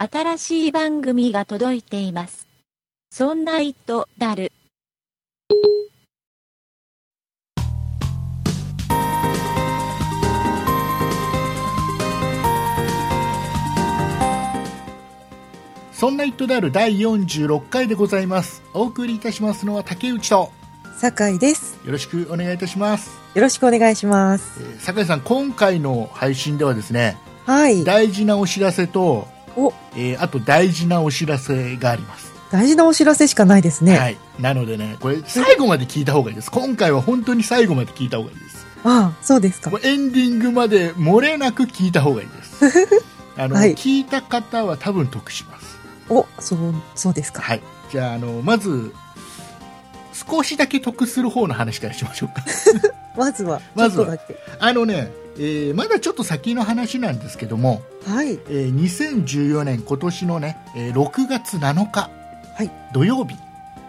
新しい番組が届いています。そんな糸だる。そんな糸である第46回でございます。お送りいたしますのは竹内と、酒井です。よろしくお願いいたします。よろしくお願いします。えー酒井さん、今回の配信ではですね、はい。大事なお知らせと、お、えーあと大事なお知らせがあります。大事なお知らせしかないですね。はい。なのでね、これ最後まで聞いた方がいいです。今回は本当に最後まで聞いた方がいいです。ああ、そうですかエンディングまで漏れなく聞いた方がいいです。あの、はい聞いた方は多分得します。お、そう、そうですか。はい。じゃあ、あの、まず、少しだけ得する方の話からしましょうか。まずは、まずは。あのね、えーまだちょっと先の話なんですけども、はい。えー2014年今年のね、えー6月7日、はい土曜日、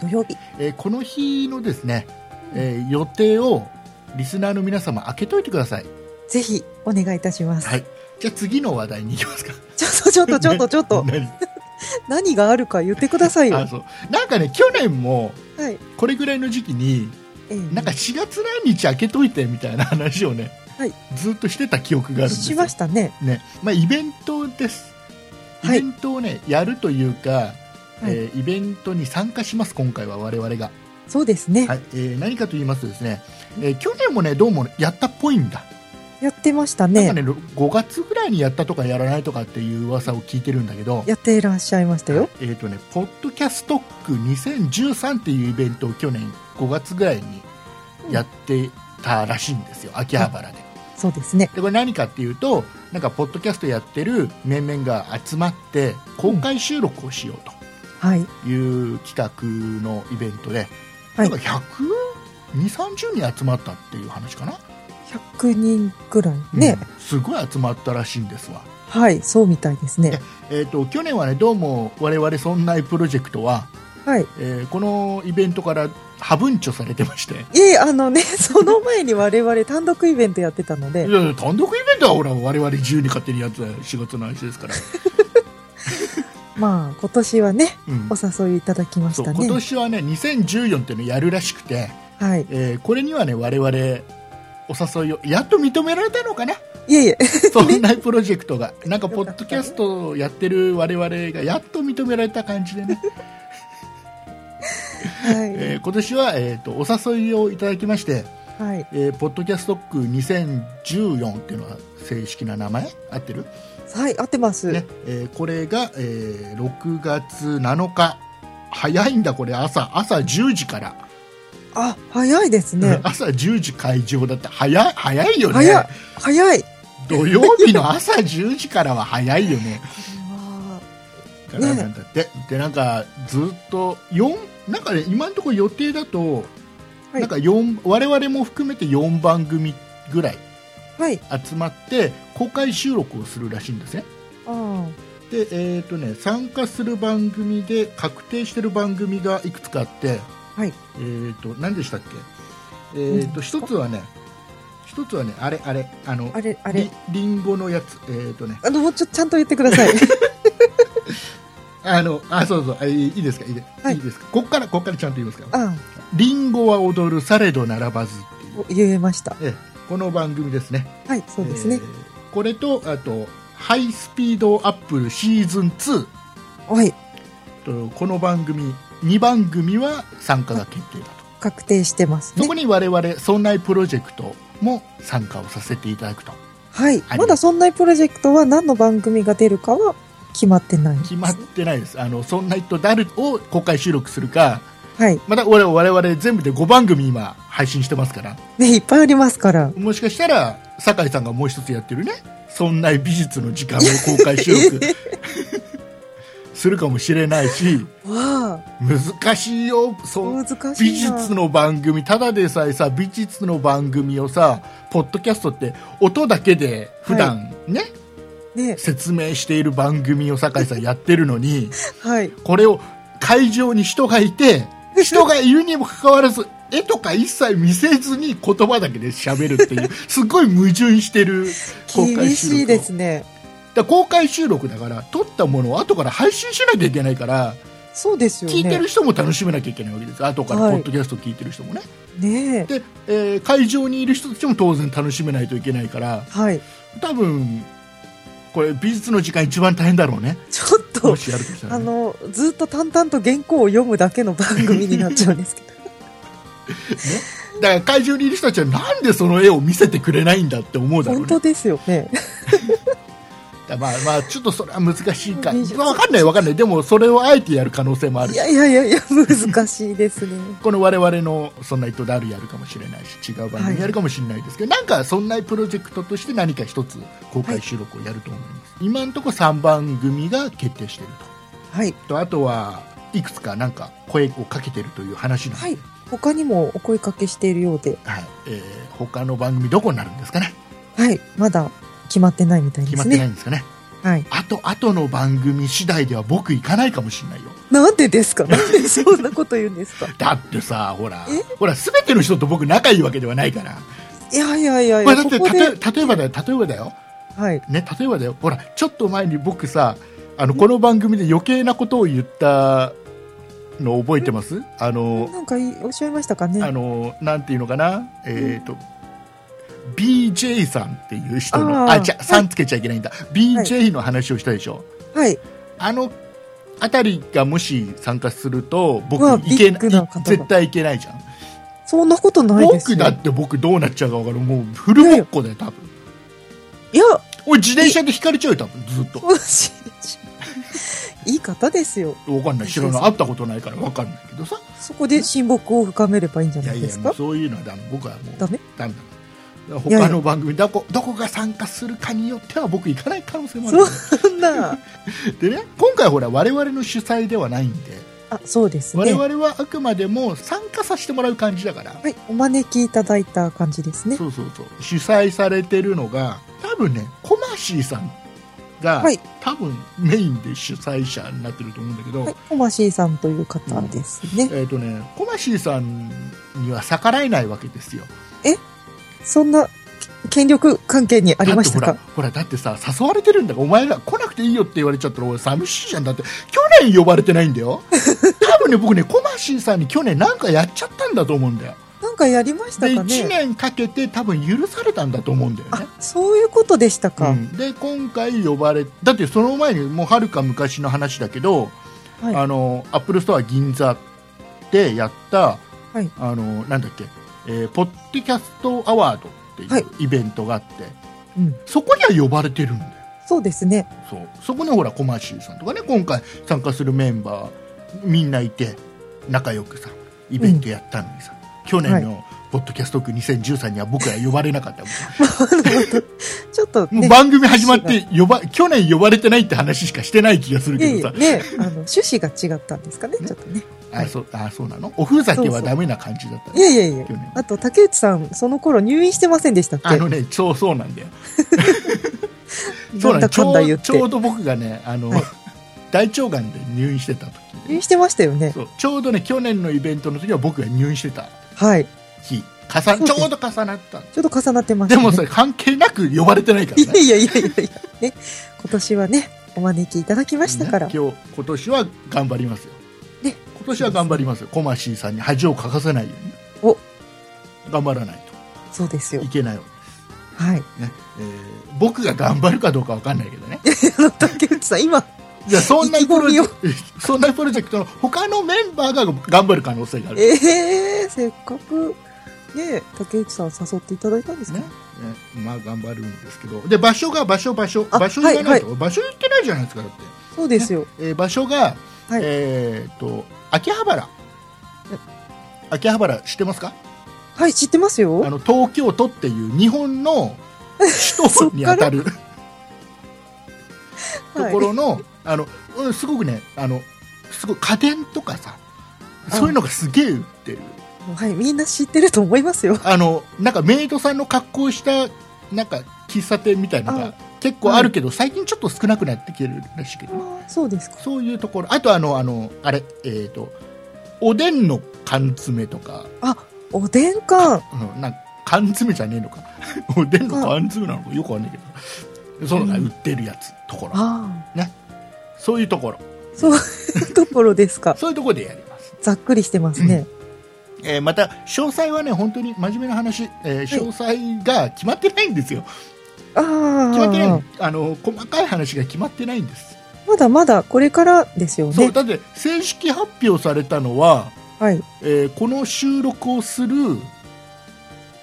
土曜日。えーこの日のですね、えー予定をリスナーの皆様開けといてください。ぜひ、お願いいたします。はい。じゃあ次の話題に行きますか。ちょっと、ちょっと、ちょっと、ちょっと、何？何があるか言ってくださいよ。あそうなんかね、去年もはい。これぐらいの時期に、ええなんか4月何日開けといてみたいな話をね、はい。ずっとしてた記憶があるんですよ。しましたね。ね。まあ、イベントです、イはい。ベントを、ねやるというか、えーイベントに参加します、今回は我々が、そうですね。はい。えー何かと言いますとですね、えー去年もねどうもやったっぽいんだ、やってましたね。なんかね5月ぐらいにやったとかやらないとかっていう噂を聞いてるんだけど、やっていらっしゃいましたよ。えーとね、ポッドキャストック2013っていうイベントを去年5月ぐらいにやってたらしいんですよ、秋葉原で。そうですね。でこれ何かっていうとなんかポッドキャストやってる面々が集まって公開収録をしようはい。という企画のイベントで、はいなんか12030人集まったっていう話かな、100人くらいね。うんすごい集まったらしいんですわ、はい。そうみたいですね。えー、と去年はねどうも我々そんなプロジェクトは、はい。えーこのイベントからハブンチョされてましていえ、あのね、その前に我々単独イベントやってたのでい、や単独イベントはほら我々自由に勝手にやってた仕事の話ですから、まあ、今年はね、うんお誘いいただきましたね。今年はね2014っていうのをやるらしくて、はい。えーこれにはね我々お誘いをやっと認められたのかな？いえいえ、そんなプロジェクトが。なんかポッドキャストをやってる我々がやっと認められた感じでね、はい。えー今年は、えー、とお誘いをいただきまして、はい。えーポッドキャストック2014っていうのは正式な名前？合ってる、はい、合ってます。ね。えーこれが、えー6月7日。早いんだこれ。朝朝10時から、あ、早いですね。朝10時会場だって早い早いよね早い。早い。土曜日の朝10時からは早いよね。あ からなんだって、でなんかずっと4なんかね今のところ予定だと、はいなんか4我々も含めて4番組ぐらい。集まって公開収録をするらしいんですね。あでえーとね参加する番組で確定してる番組がいくつかあって、はい。えーと何でしたっけ？えーと一つはね一つはねあれあれあのあれ、あれり。りんごのやつえーとねあの、もうちょ、ちゃんと言ってください。あの、あ、そうそう、あいいですか、いいで,、はいい、いですか？こっから、こっからちゃんと言いますか？ら。あリンゴは踊る、されど並ばずっていう、言えました。ええこの番組ですね。はい、そうですねえ。ーこれと、あと、ハイスピードアップルシーズン2はい。と、この番組、2番組は参加が決定だと。確定してますねそこ。に我々、そんないプロジェクトも参加をさせていただくと。はいは。いまだそんなプロジェクトは何の番組が出るかは決まってない。決まってないです。あの、そんないと誰を公開収録するか、はい。また我々我々全部で5番組今配信してますから、ね、いっぱいありますから。もしかしたら酒井さんがもう一つやってるねそんな美術の時間を公開収録 するかもしれないし難しいよそう。美術の番組ただでさえさ美術の番組をさポッドキャストって音だけで普段ね、ね、説明している番組を酒井さんやってるのにはい。これを会場に人がいて 人がいるにもかかわらず絵とか一切見せずに言葉だけで喋るっていうすごい矛盾してる公開収録を 厳しいですね。だら公開収録だから撮ったものを後から配信しなきゃいけないからそうですよね。聞いてる人も楽しめなきゃいけないわけです後からポはいッドキャスト聞いてる人もね、ねえ。で、えー会場にいる人たちも当然楽しめないといけないからはい。多分これ美術の時間一番大変だろうねちょっとね、あの、ずっと淡々と原稿を読むだけの番組になっちゃうんですけど。だから会場にいる人たちはなんでその絵を見せてくれないんだって思うだろうね本当ですよね。まあまあちょっとそれは難しいか美術わかんないわかんないでもそれをあえてやる可能性もあるいやいやいやいや、難しいですね。この我々の「そんな糸である」やるかもしれないし違う番組やるかもしれないですけど、なんかそんなプロジェクトとして何か一つ公開収録をやると思います、今のところ3番組が決定しているはい。ととあとはいくつかなんか声をかけてるという話なんで、はい。他にもお声かけしているようで、はいえー他の番組どこになるんですかねはい。まだ決まってないみたいで決ますってないね。んですかね。はい。あとあとの番組次第では僕行かないかもしれないよ。なんでですか？なんで？そんなこと言うんですか？だってさほらえ？ほら全ての人と僕仲いいわけではないから。いやいやいやいや、だってここで、例え例えばだよ例えばだよ。はい。ね例えばだよ。ほらちょっと前に僕さあのこの番組で余計なことを言ったの覚えてます？あのなんかいおっしゃいましたかね？あのなんていうのかな？えっ、と BJ さんっていう人のあじゃさんつけちゃいけないんだ、BJ の話をしたでしょ、はい。あのあたりがもし参加すると僕いけなビッグな方が。絶対いけないじゃん。そんなことないですよ。僕だって僕どうなっちゃうか分かる。もうフルボッコだよ多分。いや、俺自転車で引かれちゃうよ多分ずっと。いい方ですよ。分かんない。知らない会ったことないから分かんないけどさ。そこで親睦を深めればいいんじゃいやいやないですかもうそういうのはダメ。僕はもうダメ？ダメ他の番組どこどこが参加するかによっては僕行かない可能性もあるそんな。でね今回ほら我々の主催ではないんであ、そうです我ね。々はあくまでも参加させてもらう感じだから、はい。お招きいただいた感じですね。そうそうそう主催されてるのが多分ねコマシーさんが、はい多分メインで主催者になってると思うんだけど、はい。おましーさんという方ですね。えっ、とねコマシーさんには逆らえないわけですよそんな権力関係にありましたか？ほらだってさ誘われてるんだからお前ら来なくていいよって言われちゃったら俺寂しいじゃん。だって去年呼ばれてないんだよ。多分ね僕ねコマシーさんに去年なんかやっちゃったんだと思うんだよ。なんかやりましたでかね？1年かけて多分許されたんだと思うんだよね。あ、そういうことでしたか。うん、で今回呼ばれだってその前にもうはるか昔の話だけど、はい。あのアップルストア銀座でやった、はい。あのなんだっけ、えーポッドキャストアワードってはいいうイベントがあって、うん。そこには呼ばれてるんだよそうですね。そうそこにほらコマーシーさんとかね今回参加するメンバーみんないて仲良くさイベントやったのにさ、去年のポッドキャスト区2013には僕は呼ばれなかった ちょっともうね。番組始まって呼ば去年呼ばれてないって話しかしてない気がするけどさね、あの、趣旨が違ったんですかね、ねちょっとね。あそうあそうなの？おふざけはダメな感じだったねいやいやいや。あと、竹内さん、その頃入院してませんでしたっけ？あのねそうそうなんだよ。そうなんんだちょちょうど僕がねあの、はい。大腸がんで入院してた時。入院してましたよね。そう。ちょうどね去年のイベントの時は僕が入院してたはい。日重ちょうど重なったちょっと重なってましたね。でもそれ関係なく呼ばれてないからいねやいやいやいやいや、ね。今年はね、お招きいただきましたから。ね今日今年は頑張りますよ、ね今年は頑張りますよ。コマシーさんに恥をかかせないようにお。頑張らないそうですよ。とい。けないわはい。けですね、えー僕が頑張るかどうかわかんないけどね。竹内さん、今、じゃあそんなプロジェ意クト そんなプロジェクトの他のメンバーが頑張る可能性がある。ええせっかく、ね、竹内さん誘っていただいたんですか？ね、ねまあ頑張るんですけど。で場所が場所場所。あ場所言わないと、場所言ってないじゃないですかだって、そうですよ。えー場所が、はい。えーっと秋葉原。秋葉原知ってますか？はい、知ってますよ。あ。の東京都っていう日本の首都 にあたる。と はい。ころの,、あのうんすごくねあのすごい家電とかさそういうのがすげえ売ってる。はい、みんな知ってると思いますよ。あのなんかメイドさんの格好をしたなんか喫茶店みたいなのがあ結構あるけど、最近ちょっと少なくなってきてるらしいけど。ねああ、そうですか。そういうところ。あとあのあのあれえっ、とおでんの缶詰とか。おでん缶。うんなんか缶詰じゃねえのか。おでんの缶詰なのか。よくわかんないけど。そういうのが売ってるやつ、ところ。あそういうところ。あ、そういうところですか。そういうところでやります、ざっくりしてますね。えーまた詳細はね本当に真面目な話、えー詳細が決まってないんですよ。あ決まってないあ、あの細かい話が決まってないんです、まだまだこれからですよね。そうだって正式発表されたのは、はい。えーこの収録をする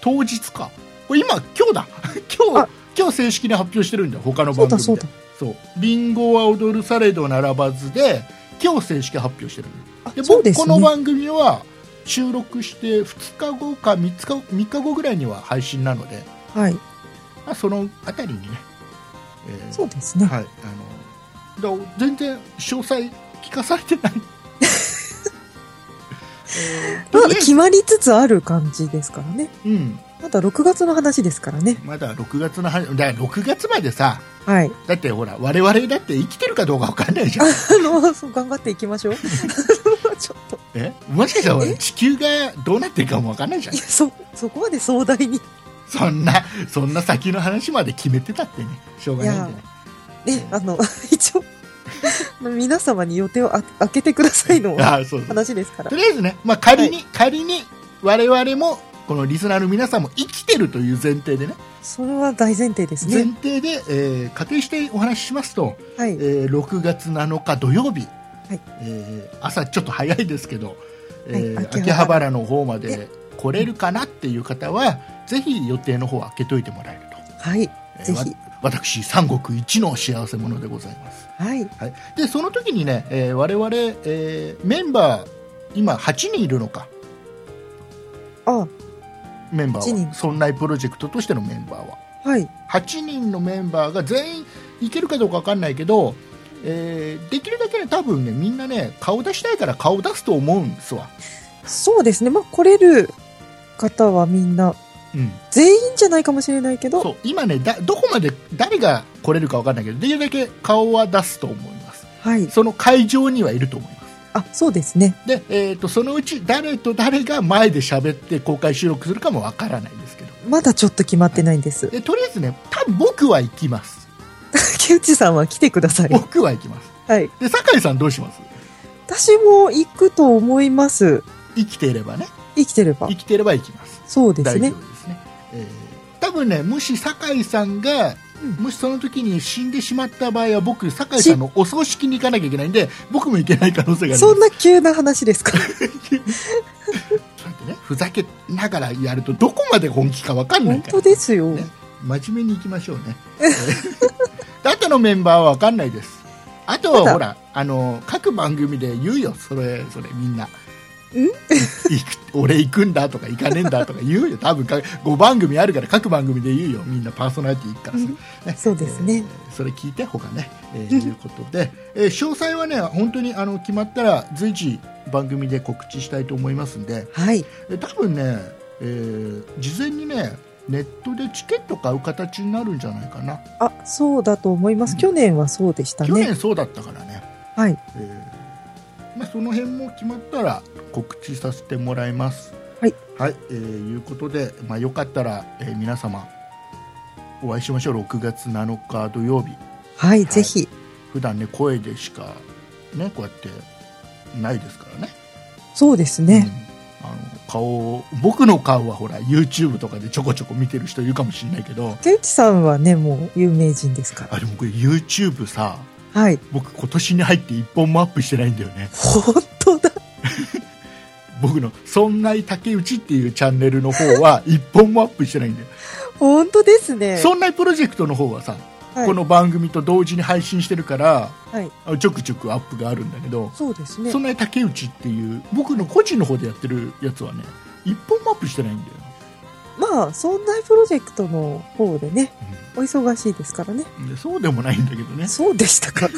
当日かこれ今今日だ 今日あ今日正式に発表してるんだよ他の番組でそうだ。そうリンゴは踊るされど並ばずで今日正式発表してるでそうですね。僕この番組は収録して2日後か3日3日後ぐらいには配信なので、はい。まあ、そのあたりにね、えーそうですね。はいあのだ全然詳細聞かされてない、まだ決まりつつある感じですからね。うん、まだ6月の話ですからね。まだ6月の話だから6月までさはい。だってほら我々だって生きてるかどうか分かんないじゃん あの、そう頑張っていきましょう。ちょっと。え？もしかしたら地球がどうなってるかも分かんないじゃんいや、そ、そこまで壮大に。そんなそんな先の話まで決めてたってね。しょうがないんでねね、あの、一応、皆様に予定をあ開けてくださいの 話ですから。と。りあえずね、まあ、仮に、仮に我々もこのリスナーの皆さんも生きてるという前提でね。それは大前提です前ね。提で、えー仮定してお話ししますと、はい。えー6月7日土曜日、はい。えー朝ちょっと早いですけど、えー秋葉原。の方まで来れるかなっていう方はぜひ予定の方を開けといてもらえると、はい。えーぜひ。わ私三国一の幸せ者でございます、はい。はい、でその時にね、えー我々、えーメンバー今8人いるのか。あ、メンバ8人ーはそんなプロジェクトとしてのメンバーは。はい。8人のメンバーが全員いけるかどうか分かんないけど、えーできるだけね多分ねみんなね顔出したいから顔出すと思うんですわ、そうですね。まあ、来れる方はみんな、うん、全員じゃないかもしれないけど、そう今ねだどこまで誰が来れるか分かんないけどできるだけ顔は出すと思いますはい。その会場にはいると思いますあ、そうですね。で、えー、とそのうち誰と誰が前で喋って公開収録するかも分からないんですけどまだちょっと決まってないんです。でとりあえずね多分僕は行きます 竹内さんは来てください。僕は行きますはい。で酒井さんどうします？私も行くと思います。生きていればね生きてれば生。きていれば行きますそうですね。ですね、えー多分ねもし酒井さんが、うん。もしその時に死んでしまった場合は僕酒井さんのお葬式に行かなきゃいけないんで僕も行けない可能性があります。そんな急な話ですか？ねふざけながらやるとどこまで本気か分かんない本から。当ですよ。ね真面目に行きましょうね。あとのメンバーは分かんないです。あとはほらあの各番組で言うよ。それそれみんな行く 俺行くんだとか行かねえんだとか言うよ。多分か5番組あるから各番組で言うよ。みんなパーソナリティ行くからさ、うん。ね。そうですね。えーそれ聞いて他ね、えーいうことで、えー詳細はね本当にあの決まったら随時番組で告知したいと思いますんで。はい。えー多分ね、えー事前にねネットでチケット買う形になるんじゃないかな、あ、そうだと思います。うん。去年はそうでした去ね。年そうだったからね、はい。えーまあ、その辺も決まったら告知させてもらいます。はい、はいえーいうことで、まあ、よかったら、えー皆様お会いしましょう。6月7日土曜日。はい、い。ぜひ。普段ね声でしかねこうやってないですからね。そうですね。うん。あの顔僕の顔はほら YouTube とかでちょこちょこ見てる人いるかもしれないけど。竹内さんはね、もう有名人ですから。あでもこれ YouTube さはい。僕今年に入って一本もアップしてないんだよね本当だ。僕の「そんない竹内」っていうチャンネルの方は一本もアップしてないんだよ、本当ですね。そんないプロジェクトの方はさ、はいこの番組と同時に配信してるからはい。あちょくちょくアップがあるんだけどそうですねそん。ない竹内っていう僕の個人の方でやってるやつはね一本もアップしてないんだよ、まあ、そんなプロジェクトの方でね、お忙しいですからね。そうでもないんだけどねそうでしたか。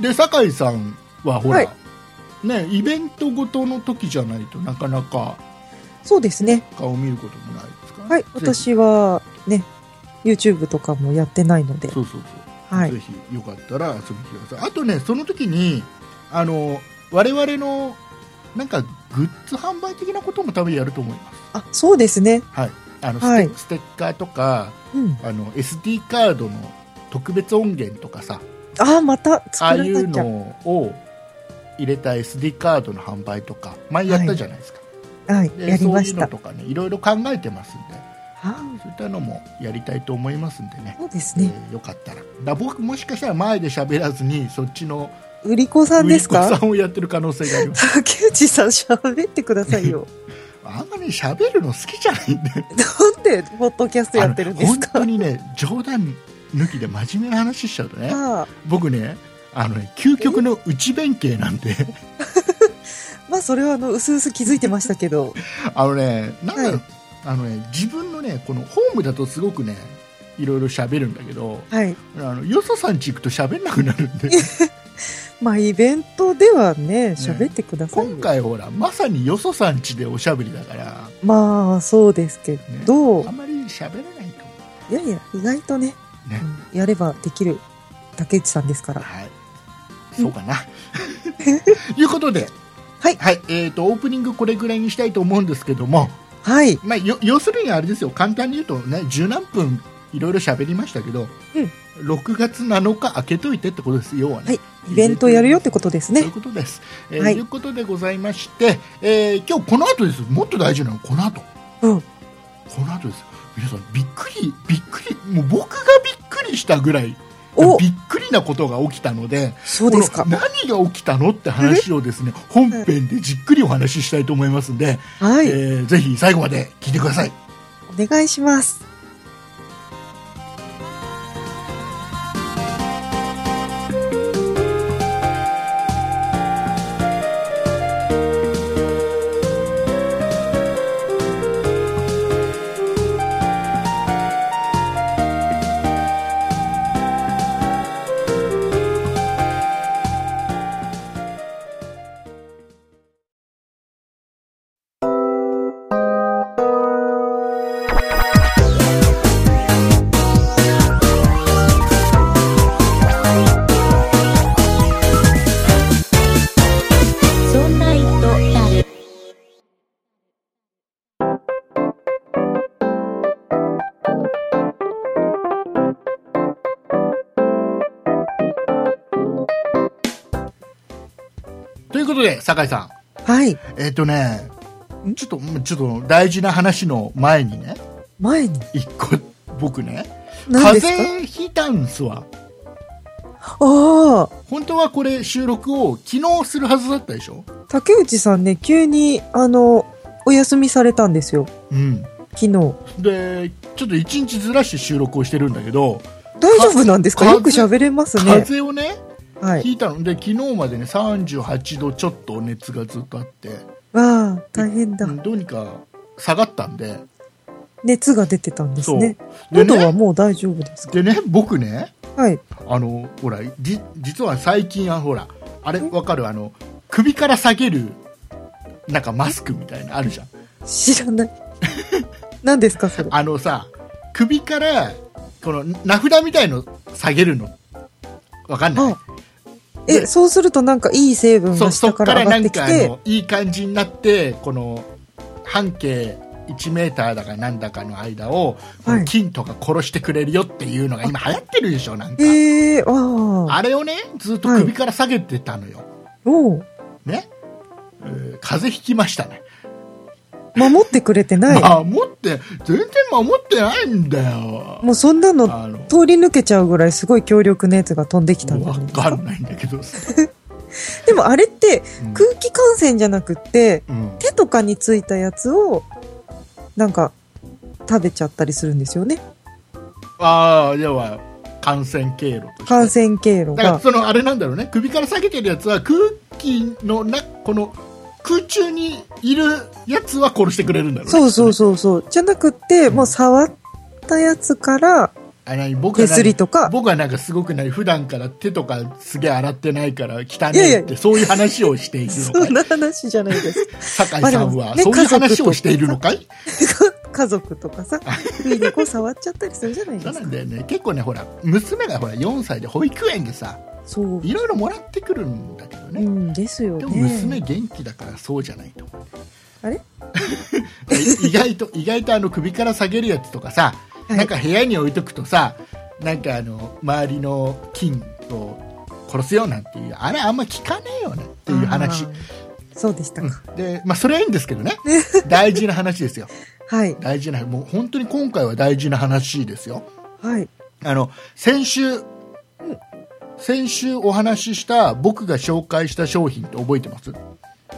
で酒井さんはほら、はいねイベントごとの時じゃないとなかなかそうですね。顔見ることもないですから、はい。ぜ私はね、YouTube とかもやってないのでひ。そうそうそう、はいぜひよかったら遊びに来てくださいあとねその時にあの我々のなんかグッズ販売的なことも多分やると思いますあ、そうですね。はいあのステ,、はいステッカーとかうん。あの SD カードの特別音源とかさああ、またああいう。のを入れた SD カードの販売とか前やったじゃないですか、はい、でやりましたそういうの。とかねいろいろ考えてますんであそういったのもやりたいと思いますんでねあ、そうですね。えーよかったらだ僕もしかしたら前で喋らずにそっちの売り子さんです売り子かさんをやってる可能性があります 竹内さん喋ってくださいよ。あんまり喋るの好きじゃないんで なんで、ポッドキャストやってるんですか？本当にね冗談抜きで真面目な話しちゃうとねああ。僕ねあのね究極の内弁慶なんで。まあ、それは、あの、うすうす気づいてましたけど。あのねなんだろう、はい。あのね自分のねこのホームだとすごくねいろいろ喋るんだけどはい。あのよそさんち行くと喋んなくなるんでまあ、イベントではね、喋ってくださいよ。今回ほらまさによそさんちでおしゃべりだから、まあ、そうですけね、ど、あんまり喋れないと思いやいや、意外とね、うね、うんやればできる竹内さんですから。はい。そうかな。いうことで。はい。はい。えー、とオープニングこれぐらいにしたいと思うんですけども、はい。まあ、よ要するにあれですよ。簡単に言うとね十何分いろいろ喋りましたけど、うん。6月7日開けといてってことです。要はね、はいイベントやるよってことですねそういう。ことです。えーはいということでございまして、えー今日この後です。もっと大事なのこの後。うん。この後です。皆さんびっくり、びっくり、もう僕がびっくりしたぐらい、おびっくりなことが起きたので、そうですか何が起きたのって話をですね、本編でじっくりお話ししたいと思いますんで、はい。えーぜひ最後まで聞いてください。お願いします。酒井さん。はい。えっ、とねん、ちょっと、うんちょっと大事な話の前にね、前に？一個、僕ね、風邪ひいたんすわ。ああ、本当はこれ収録を昨日するはずだったでしょ？竹内さんね、急に、あの、お休みされたんですよ。うん。昨日。で、ちょっと一日ずらして収録をしてるんだけど、大丈夫なんですか？かよく喋れます風ね。邪をね、はい。ひいたので、昨日までね、38度ちょっと熱がずっとあって、わあ、大変だう。んどうにか下がったんで、熱が出てたんですね。で喉はね、もう大丈夫ですか？でね、僕ね、はい。あの、ほら、じ、実は最近はほら、あれわかる？あの、首から下げる、なんかマスクみたいなのあるじゃん。知らない。何ですか、それ？あのさ、首から、この名札みたいの下げるの、わかんない？あえ、そうするとなんかいい成分そが下そっから上がってきなんかあて、のいい感じになってこの半径1メーターだかなんだかの間を、この菌とか殺してくれるよっていうのが今流行ってるでしょなんか、ええー、あ。れをねずっと首から下げてたのよ、おう。ね、えー風邪ひきましたね、守ってくれてない。守って全然守ってないんだよ。もうそんなの通り抜けちゃうぐらいすごい強力なやつが飛んできたんじゃわないですかかんないんだけどさ、でもあれってうん。空気感染じゃなくって、うん。手とかについたやつを、なんか、食べちゃったりするんですよね。ああ要は感染経路感染経路が。だからそのあれなんだろうね。首から下げてるやつは空気のなこの空中にいるやつは殺してくれるんだろうね。そうそうそうそう。じゃなくって、もう触ったやつから、あ何？僕は手すりとか。僕はなんかすごくない普段から手とかすげえ洗ってないから汚いってそういう話をしているのそかい？んな話じゃないです。酒井さんは。そういう話をしているのかい？家族とかさ、不意にこう触っちゃったりするじゃないそうですか。なんだよね。結構ねほら娘がほら4歳で保育園でさそう。いろいろもらってくるんだけどね、うんですよでも娘ね。元気だからそうじゃないと思うあれ？意外と意外とあの首から下げるやつとかさ、はいなんか部屋に置いとくとさなんかあの周りの菌を殺すよなんていうあれあんま聞かねえよねっていう話そうでしたか。うんでまあそれはいいんですけどね 大事な話ですよはい。大事なもう本当に今回は大事な話ですよはい。あの先週先週お話しした僕が紹介した商品って覚えてます、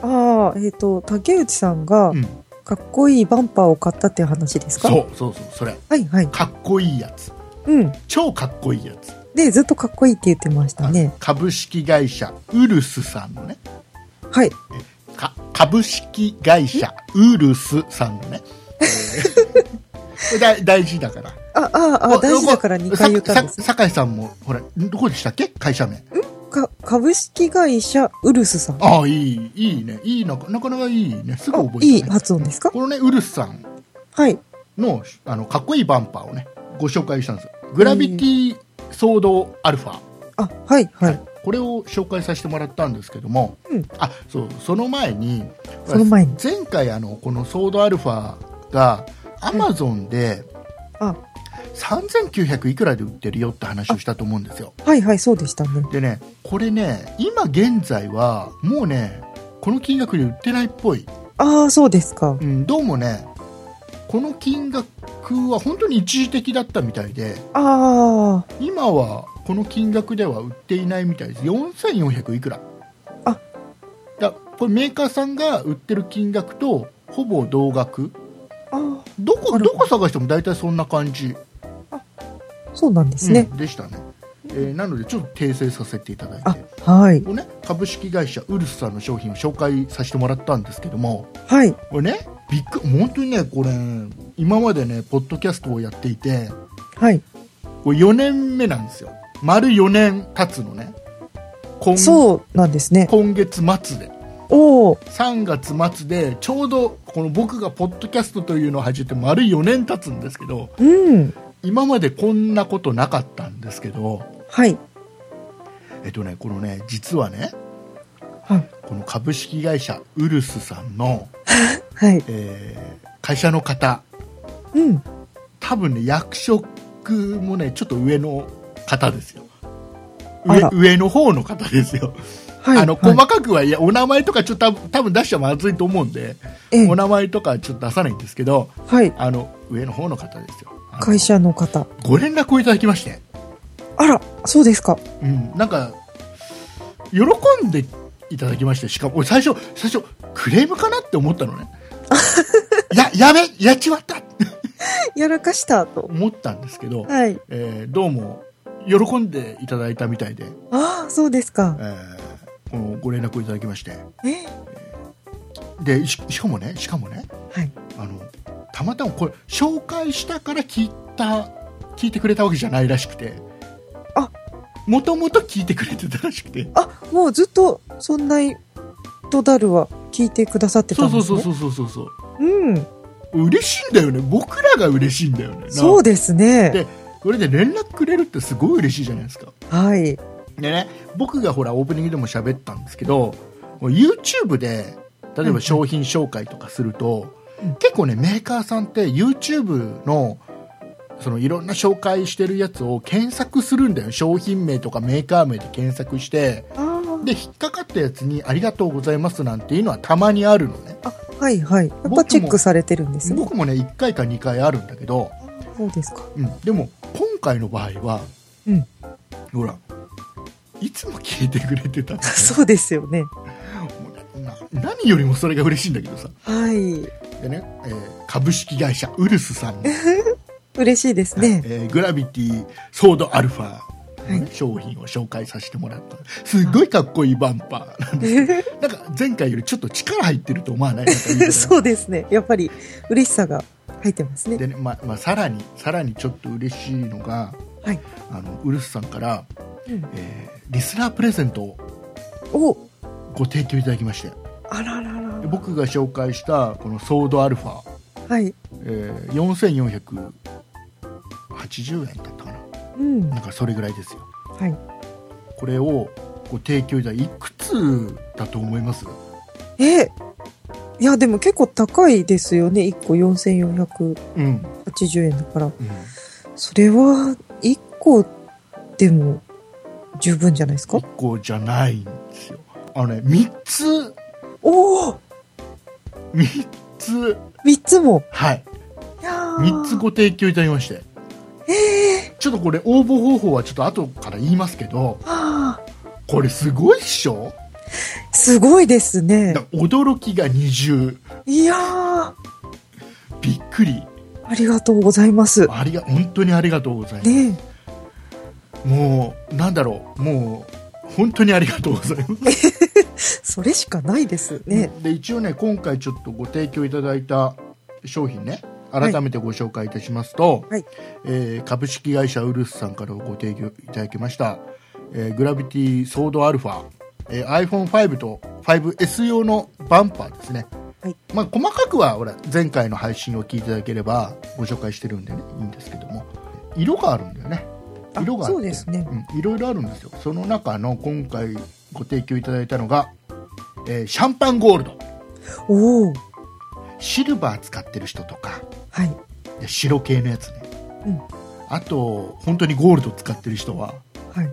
ああ、えっ、と、竹内さんがう、ん、かっこいいバンパーを買ったっていう話ですか？そうそうそうそれ。はいはい。かっこいいやつ。うん。超かっこいいやつ。で、ずっとかっこいいって言ってましたね。株式会社ウルスさんのね。はい。か株式会社ウルスさんのね、え 大事だからあ、ああ、あ大事だから2回言ったんですささ酒井さんもほらどこでしたっけ？会社名。か、株式会社ウルスさん。ああいいいいね。いいななかなかいいね。すぐあ覚えて、ね、いい発音ですか？このねウルスさん。はい。のあのかっこいいバンパーをねご紹介したんですよ。グラビティソードアルファ、あ、はいはい。これを紹介させてもらったんですけども、うん。あそうその前にその前に。前回あのこのソードアルファがアマゾンであ、3900いくらで売ってるよって話をしたと思うんですよ。はいはい、そうでしたね。でねこれね今現在はもうねこの金額で売ってないっぽい、ああ、そうですか。うん、どうもねこの金額は本当に一時的だったみたいであ今はこの金額では売っていないみたいです。4400いくら。あ。だこれメーカーさんが売ってる金額とほぼ同額。あ、あどこど。どこ探しても大体そんな感じ、あ、そうなんですねう。んでしたね、えーなのでちょっと訂正させていただいてあ、はい。これね、株式会社ウルスさんの商品を紹介させてもらったんですけどもはい。これねびっく本当にねこれ今までねポッドキャストをやっていてはい。これ4年目なんですよ丸4年経つのね今そうなんですね。今月末でおお、3月末でちょうどこの僕がポッドキャストというのを始めて丸4年経つんですけどうん。今までこんなことなかったんですけどはい。えっとねこのね実はねはい。この株式会社ウルスさんの、はい。えー会社の方うん。多分ね役職もねちょっと上の方ですよ上上の方の方ですよ、はい。あのはい細かくはいやお名前とかちょっと多分出しちゃまずいと思うんで、ええお名前とかちょっと出さないんですけどはい。あの上の方の方ですよ会社の方。ご連絡をいただきまして、あら、そうですか。うん、なんか喜んでいただきましてしかも俺最初最初クレームかなって思ったのね ややべやっちまったやらかしたと。思ったんですけど、はい。えーどうも喜んでいただいたみたいで、ああ、そうですか。えーこのご連絡をいただきましてえでししかもねしかもねはい。あのたまたまこれ紹介したから聞いた聞いてくれたわけじゃないらしくて。あ。もともと聞いてくれてたらしくて。あ、もうずっと、そんなとダルは聞いてくださってたそうんそうですね。そうそうそうそうそう。うん。嬉しいんだよね。僕らが嬉しいんだよね。そうですね。でこれで連絡くれるってすごい嬉しいじゃないですか。はい。でね僕がほらオープニングでも喋ったんですけど YouTube で例えば商品紹介とかすると、うん結構ねメーカーさんって YouTube のそのいろんな紹介してるやつを検索するんだよ商品名とかメーカー名で検索してあで引っかかったやつに「ありがとうございます」なんていうのはたまにあるのねあ、はいはい。やっぱチェックされてるんですね。僕もね1回か2回あるんだけど、そうですか。うん、でも今回の場合は、うんほらいつも聞いてくれてた そうですよね。なな何よりもそれが嬉しいんだけどさはい。でね、えー株式会社ウルスさんの、嬉しいですね。えーグラビティソードアルファ商品を紹介させてもらったすっごいかっこいいバンパーなんです なんか前回よりちょっと力入ってると思わない？そうですね。やっぱり嬉しさが入ってますね。でね、まあまあ、さらにさらにちょっと嬉しいのがはい。あのウルスさんから、うんえーリスナープレゼントをおご提供いただきましてあらららで僕が紹介したこのソードアルファ、はい。えー、4480円だったかなうん。なんかそれぐらいですよはい。これをご提供いただいいくつだと思います？えいや、でも結構高いですよね。1個4480うん、円だから。うんそれは、1個でも十分じゃないですか？1個じゃないんですよあのね3つ。おお3つ !3 つも。はい。いやー。3つご提供いただきまして。ちょっとこれ応募方法はちょっと後から言いますけどはあこれすごいっしょ？すごいですね。だ。驚きが二重。いやー。びっくり。ありがとうございます。ありが本当にありがとうございます、ねもうなんだろう。もう本当にありがとうございます。えそれしかないですね。で一応ね今回ちょっとご提供いただいた商品ね改めてご紹介いたしますと、はい。えー株式会社ウルスさんからご提供いただきました、えーグラビティソードアルファ、えー iPhone5 と 5S 用のバンパーですね、はい。まあ、細かくはほら前回の配信を聞いていただければご紹介してるんでねいいんですけども。色があるんだよね。あ色があってそうですね。うん、いろいろあるんですよその中の今回ご提供いただいたのが、えーシャンパンゴールドおおシルバー使ってる人とかはい。で白系のやつね、うんあと本当にゴールド使ってる人ははい。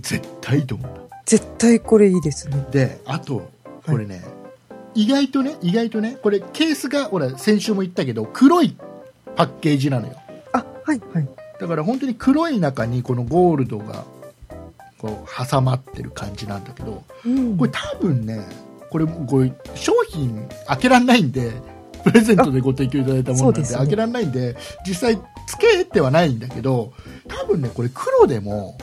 絶対いいと思うんだ絶対これいいですね。であとこれね、意外とね意外とねこれケースがほら先週も言ったけど黒いパッケージなのよあ、はいはい。だから本当に黒い中にこのゴールドがこう挟まってる感じなんだけどうん。これ多分ねこれこれ商品開けられないんでプレゼントでご提供いただいたものなんで開けられないんで実際つけてはないんだけど多分ねこれ黒でも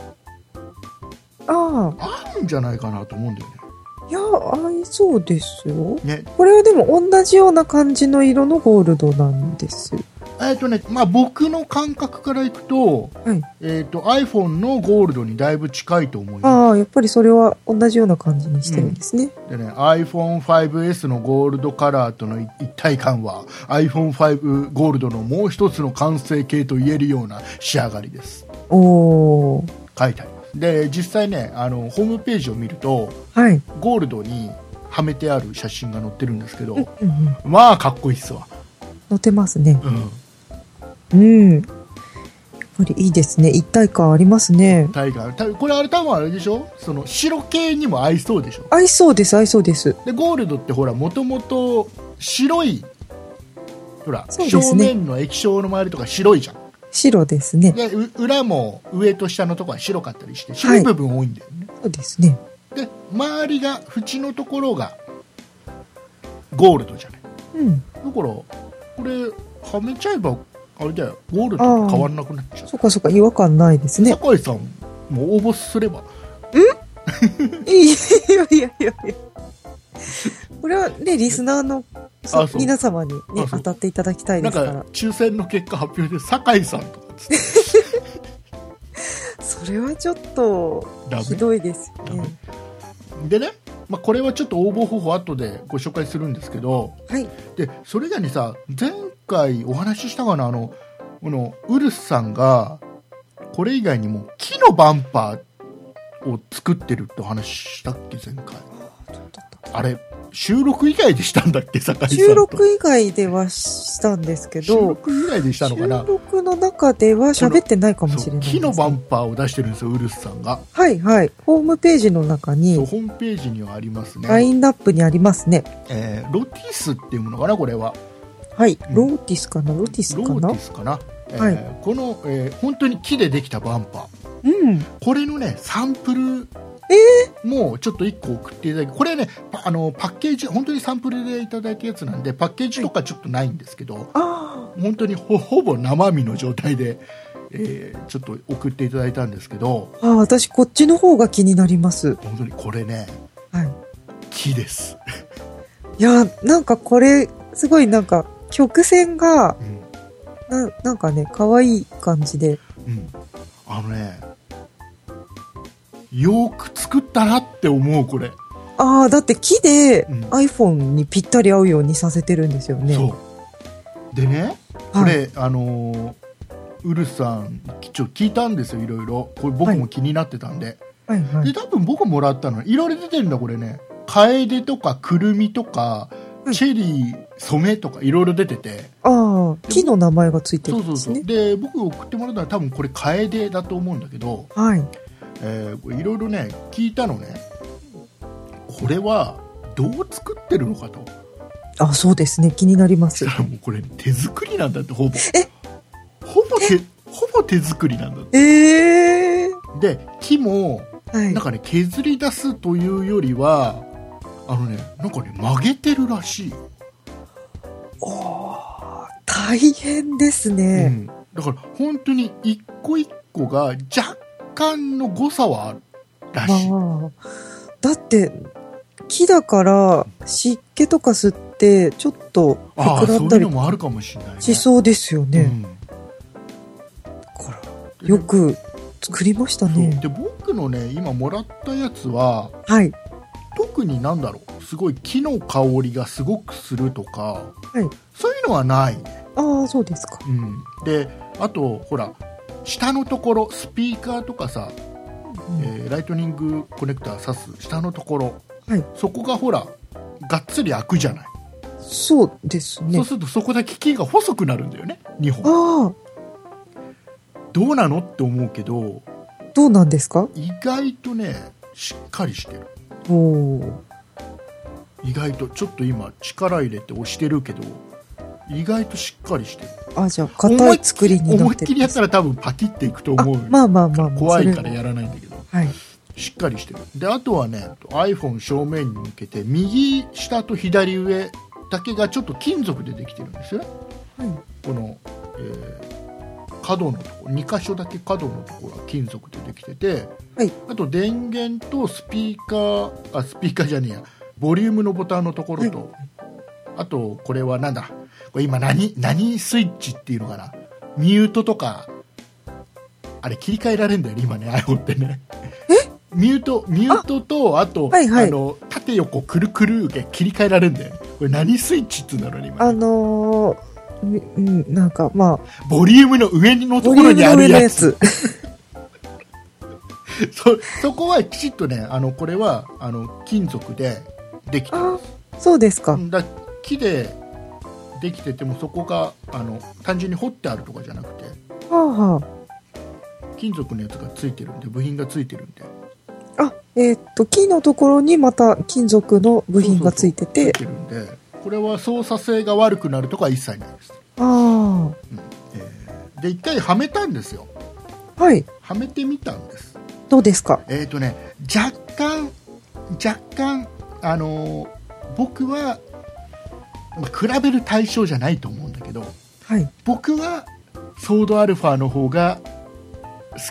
あ合うんじゃないかなと思うんだよね。あ、いや、合いそうですよ。ね。これはでも同じような感じの色のゴールドなんですよ。えっとねまあ、僕の感覚からいくと,、はいえっと iPhone のゴールドにだいぶ近いと思いますああ、やっぱりそれは同じような感じにしてるんですね。でね iPhone5S のゴールドカラーとの一体感は iPhone5 ゴールドのもう一つの完成形と言えるような仕上がりですおお書いてありますで実際ねあのホームページを見るとはい。ゴールドにはめてある写真が載ってるんですけど、うんうん。まあかっこいいっすわ、乗ってますね。うん、うん。やっぱりいいですね。一体感ありますね。タイガーたこれあれ多分あれでしょ？その白系にも合いそうでしょ？合いそうです、合いそうです。でゴールドってほらもともと白いほら、ね正面の液晶の周りとか白いじゃん白ですね。でう裏も上と下のところは白かったりして白い部分多いんだよね、そうですね。で周りが縁のところがゴールドじゃないうん。だからこれはめちゃえばあれだよ。ゴールドと変わらなくなっちゃう。そっかそっか、違和感ないですね。酒井さんも応募すれば。いやいやいやいや。これはね、リスナーの皆様にね当たっていただきたいなんかですから。抽選の結果発表で酒井さんとか それはちょっとひどいですダよね。メ。でね、まあ、これはちょっと応募方法後でご紹介するんですけど。はい。でそれ以外にさ前回お話ししたかなあのこのウルスさんがこれ以外にも木のバンパーを作ってるってお話したっけ前回。あれ収録以外でしたんだっけ酒井さんと。収録以外ではしたんですけ収ど、録以外でしたのかな？収録の中では喋ってないかもしれないです、そう木のバンパーを出してるんですよウルスさんが、はいはい。ホームページの中に、ホームページにはありますね、ラインナップにありますね。えーロティスっていうものかなこれははい。うん。ローティスかな？ロティスローかなティスかな、えーはい。この、えー本当に木でできたバンパー。うん。これのねサンプルもうちょっと1個送っていただきこれねパあのパッケージ本当にサンプルでいただいたやつなんでパッケージとかちょっとないんですけど、あ本当にほほぼ生身の状態で、えーちょっと送っていただいたんですけどあ、私こっちの方が気になります。本当にこれねはい。木です、いや、なんかこれ、すごいなんか、曲線が、うん。ななんかね、可愛い感じで。うん、あのねよく作ったなって思うこれ、ああ、だって木でうん。iPhone にぴったり合うようにさせてるんですよね。そう。でねこはい。れ、あのーウルスさんちょっと聞いたんですよいろいろ。これ僕も気になってたんで、はいはい。で多分僕もらったの。いろいろ出てるんだこれね。カエデとかクルミとかチェリー染めとかいろいろ出てて。ああ、木の名前がついてそうそうそう。るんですね。で僕送ってもらったのは多分これ楓だと思うんだけどはい。えーいろいろね聞いたのね。これはどう作ってるのかと。あ、そうですね。気になりまそすもうこれ手作りなんだってほぼ。え？ほぼ手ほぼ手作りなんだって。ええで木もはい。なん。かね削り出すというよりはあのねなんかね曲げてるらしい、おー大変ですうね。ん、だから本当に一個一個が若干の誤差はあるらしい、まあ、だって、木だから湿気とか吸って、ちょっと膨らんだりもあるかもしれない、ね、しそうですよね。うんだからよく作りましたね。で僕のね今もらったやつははい。特になんだろう？すごい木の香りがすごくするとか、はい。そういうのはないね、ああ、そうですか。うん、であとほら下のところスピーカーとかさ、えーライトニングコネクター挿す下のところ、はい。そこがほらがっつり開くじゃない、そうですね。そう。するとそこだけ木が細くなるんだよね2本。ああ、どうなの？って思うけどどうなんですか？意外とねしっかりしてる。意外とちょっと今力入れて押してるけど意外としっかりしてるあ、じゃあ、硬い作りにな思いっるんですってきりやったら多分パキっていくとあ思う、まあまあまあまあ。怖いからやらないんだけどはい。しっかりしてるであとはね iPhone 正面に向けて右下と左上だけがちょっと金属でできてるんですよねはい。この、えー角のところ2箇所だけ角のところは金属でできてて、はい。あと電源とスピーカーあスピーカーじゃねえやボリュームのボタンのところと、あとこれはなんだこれ今何何スイッチっていうのかなミュートとかあれ切り替えられるんだよね今ね iPhone ってね。ミュートミュートとあと、はいはい。あの縦横くるくるで切り替えられるんだよね。これ何スイッチっていうんだろうね今あねのー、なんか、まあ、ボリュームの上のとボころにあるやつ。そそこはきちっとねあのこれはあの金属でできてまあそうですか。すだ木でできててもそこがあの単純に彫ってあるとかじゃなくてはあは金属のやつがついてるんで部品がついてるんであ。あ、えーっと、木のところにまた金属の部品がついてて、ついてるんでこれは操作性が悪くなるとか一切ないです。ああ、うん。えー、で一回はめたんですよ。はい。はめてみたんです。どうですか？えっ、ー、とね若干若干あのー、僕は、まあ、比べる対象じゃないと思うんだけど、はい、僕はソードアルファの方が好き。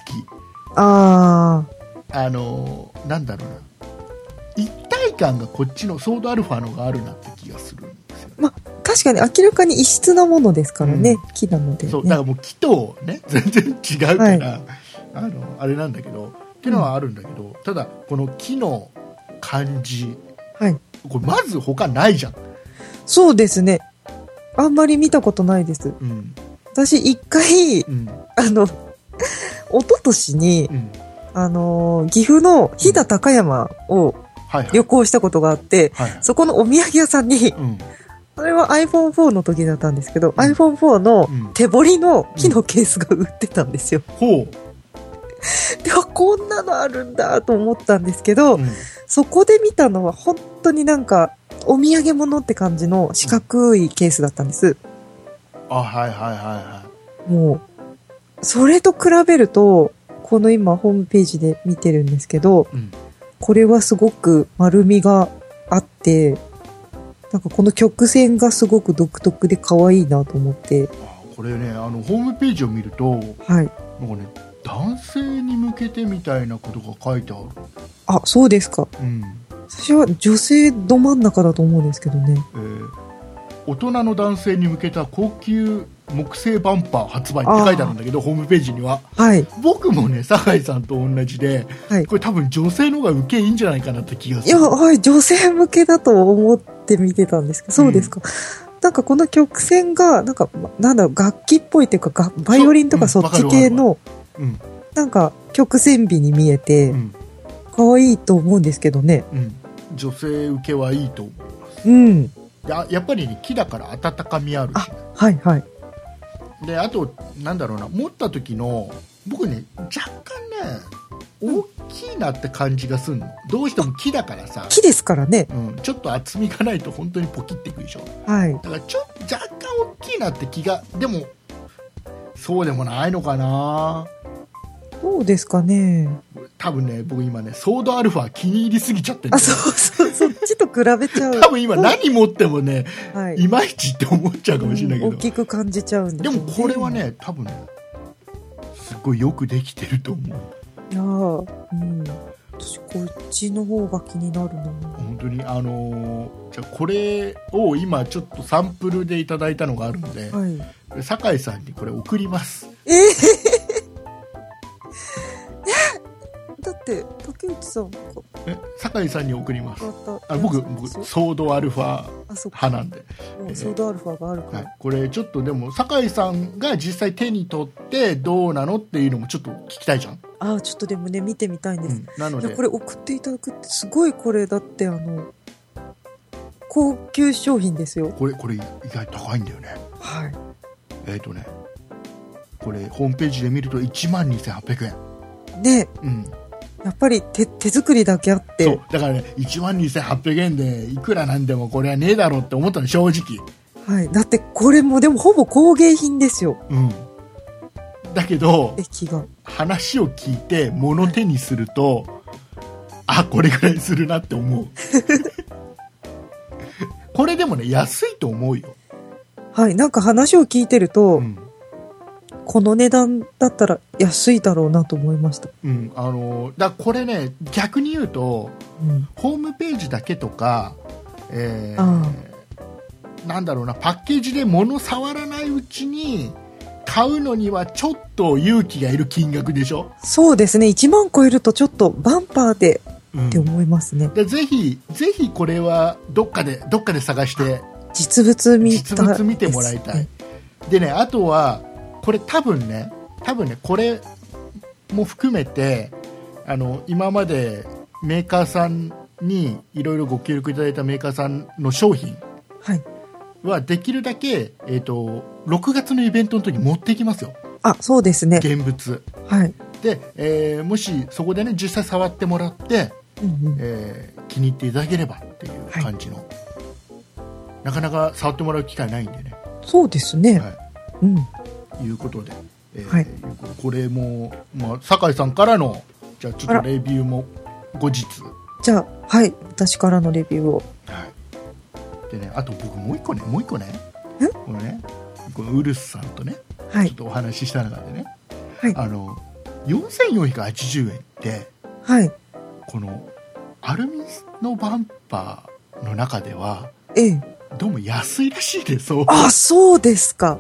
あああのー、なんだろうな。1外がこっちのソードアルファのがあるなって気がするんですよ、ね、まあ、確かに明らかに異質なものですからね、うん、木なので、ね、そうだからもう木とね 全然違うから、はい、あのあれなんだけどっていうのはあるんだけど、うん、ただこの木の感じ、はい、これまず他ないじゃん。そうですね。あんまり見たことないです、うん、私一回、うん、あの一昨年に、うん、あの岐阜の飛騨高山をはいはい。旅行したことがあって、はいはい。そこのお土産屋さんに、うん。それは iPhone4 の時だったんですけど、iPhone4 のうん。手彫りの木のケースが売ってたんですよ。ほで、あこんなのあるんだと思ったんですけど、う、うん。そこで見たのは本当になんか、お土産物って感じの四角いケースだったんです。あはいはいはいはもう、それと比べると、この今ホームページで見てるんですけど、い、うん、これはすごく丸みがあって、なんかこの曲線がすごく独特で可愛いなと思って、あこれねあのホームページを見るとなんかはい。ね男性に向けてみたいなことが書いてある、あ、そうですか。うん私は女性ど真ん中だと思うんですけどね。えー大人の男性に向けた高級木製バンパー発売って書いてあるんだけどホームページにははい。僕もね酒井さんと同じではい。これ多分女性の方が受けいいんじゃないかなって気がするいや、はい、女性向けだと思って見てたんですけど、そうですか。なんかこの曲線が、なんか、まなんだろう、楽器っぽいっていうか、がバイオリンとかそうっち系の、うんなんか曲線美に見えてう、ん可愛いと思うんですけどね。うん女性受けはいいと思いますうん。であやっぱりね木だから温かみあるしね、はいはい。であとなんだろうな持った時の僕ね若干ね大きいなって感じがするの。どうしても木だからさ、木ですからね。うん、ちょっと厚みがないと本当にポキっていくでしょ。はい。だからちょっと若干大きいなって気がでもそうでもないのかな。どうですかね。多分ね僕今ねソードアルファ気に入りすぎちゃってるあ、そうそう、そっちと比べちゃう。多分今何持ってもねはい。いまいちって思っちゃうかもしれないけど、うん大きく感じちゃうんでしょうでもこれはね多分ねすごいよくできてると思ういやーうん。私、こっちの方が気になるな。本当にあのーじゃあこれを今ちょっとサンプルでいただいたのがあるので、はい。酒井さんにこれ送りますえー、だって、竹内さんがえ酒井さんに送りますあ僕や僕ソードアルファ。派なんで、もうソードアルファがあるから。はい、これちょっとでも酒井さんが実際手に取ってどうなのっていうのもちょっと聞きたいじゃん、あーちょっとでもね、見てみたいんです。うん、なのでこれ送っていただくって、すごいこれ、だってあの、高級商品ですよ。これこれ意外と高いんだよねはい。えっ、とねこれホームページで見ると1万2800円ね、うんやっぱり手手作りだけあって、そうだからね1万2800円でいくらなんでもこれはねえだろうって思ったの正直はい。だってこれもでもほぼ工芸品ですよ。うんだけど。話を聞いて物手にすると、あこれぐらいするなって思う これでもね安いと思うよ、はい。なんか話を聞いてると、うんこの値段だったら安いだろうなと思いました。うん、あのだこれね逆に言うとうん。ホームページだけとか、えーあなんだろうなパッケージで物触らないうちに買うのにはちょっと勇気がいる金額でしょ、そうですね。1万超えるとちょっとバンパーでうんって思いますね。でぜひぜひこれはどっかでどっかで探して実物見た実物見てもらいたいでねあとはこれ多分ね多分ねこれも含めてあの今までメーカーさんにいろいろご協力いただいたメーカーさんの商品はい。はできるだけ、えー、と6月のイベントの時に持っていきますよあ、そうですね。現物はい。で、えーもしそこでね実際触ってもらって、うんうん。えー気に入っていただければっていう感じの、なかなか触ってもらう機会ないんでね、そうですね。はうん。い、いうことで、えーはいこれも、まあ、酒井さんからのじゃあちょっとレビューも後日、じゃあ、はい。私からのレビューを。はい、でねあと僕もう一個ねもう一個ねえ？このねこのウルスさんとねはい。ちょっとお話しした中でね、はいあの4480円ってはい。このアルミのバンパーの中ではええ。どうも安いらしいですそうあ、そうですか。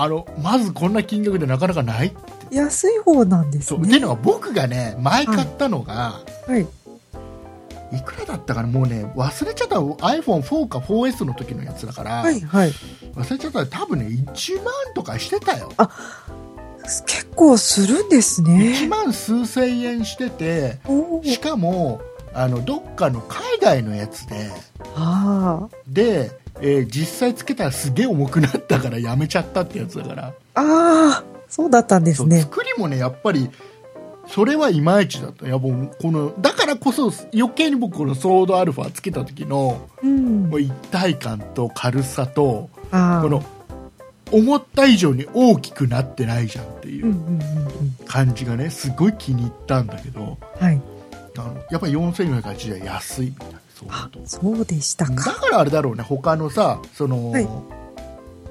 あのまずこんな金額でなかなかない安い方なんですそう、っていうね。のが僕がね前買ったのが、はい。い、くらだったかな？もうね忘れちゃった iPhone4 か 4S の時のやつだから、はい、はい。忘れちゃったら多分ね1万とかしてたよ結構するんです1ね。万数千円しててしかもあのどっかの海外のやつであで、えー実際つけたらすげえ重くなったからやめちゃったってやつだから、あ。ああ、そうだったんですね。作りもねやっぱりそれはいまいちだったやっぱこのだからこそ余計に僕このソードアルファつけた時のうんも。う一体感と軽さと。この思った以上に大きくなってないじゃんっていう。感じがねすごい気に入ったんだけどはい。あのやっぱり4480円安いみたいなそうそうでしただか。からあれだろうね他のさその、はい。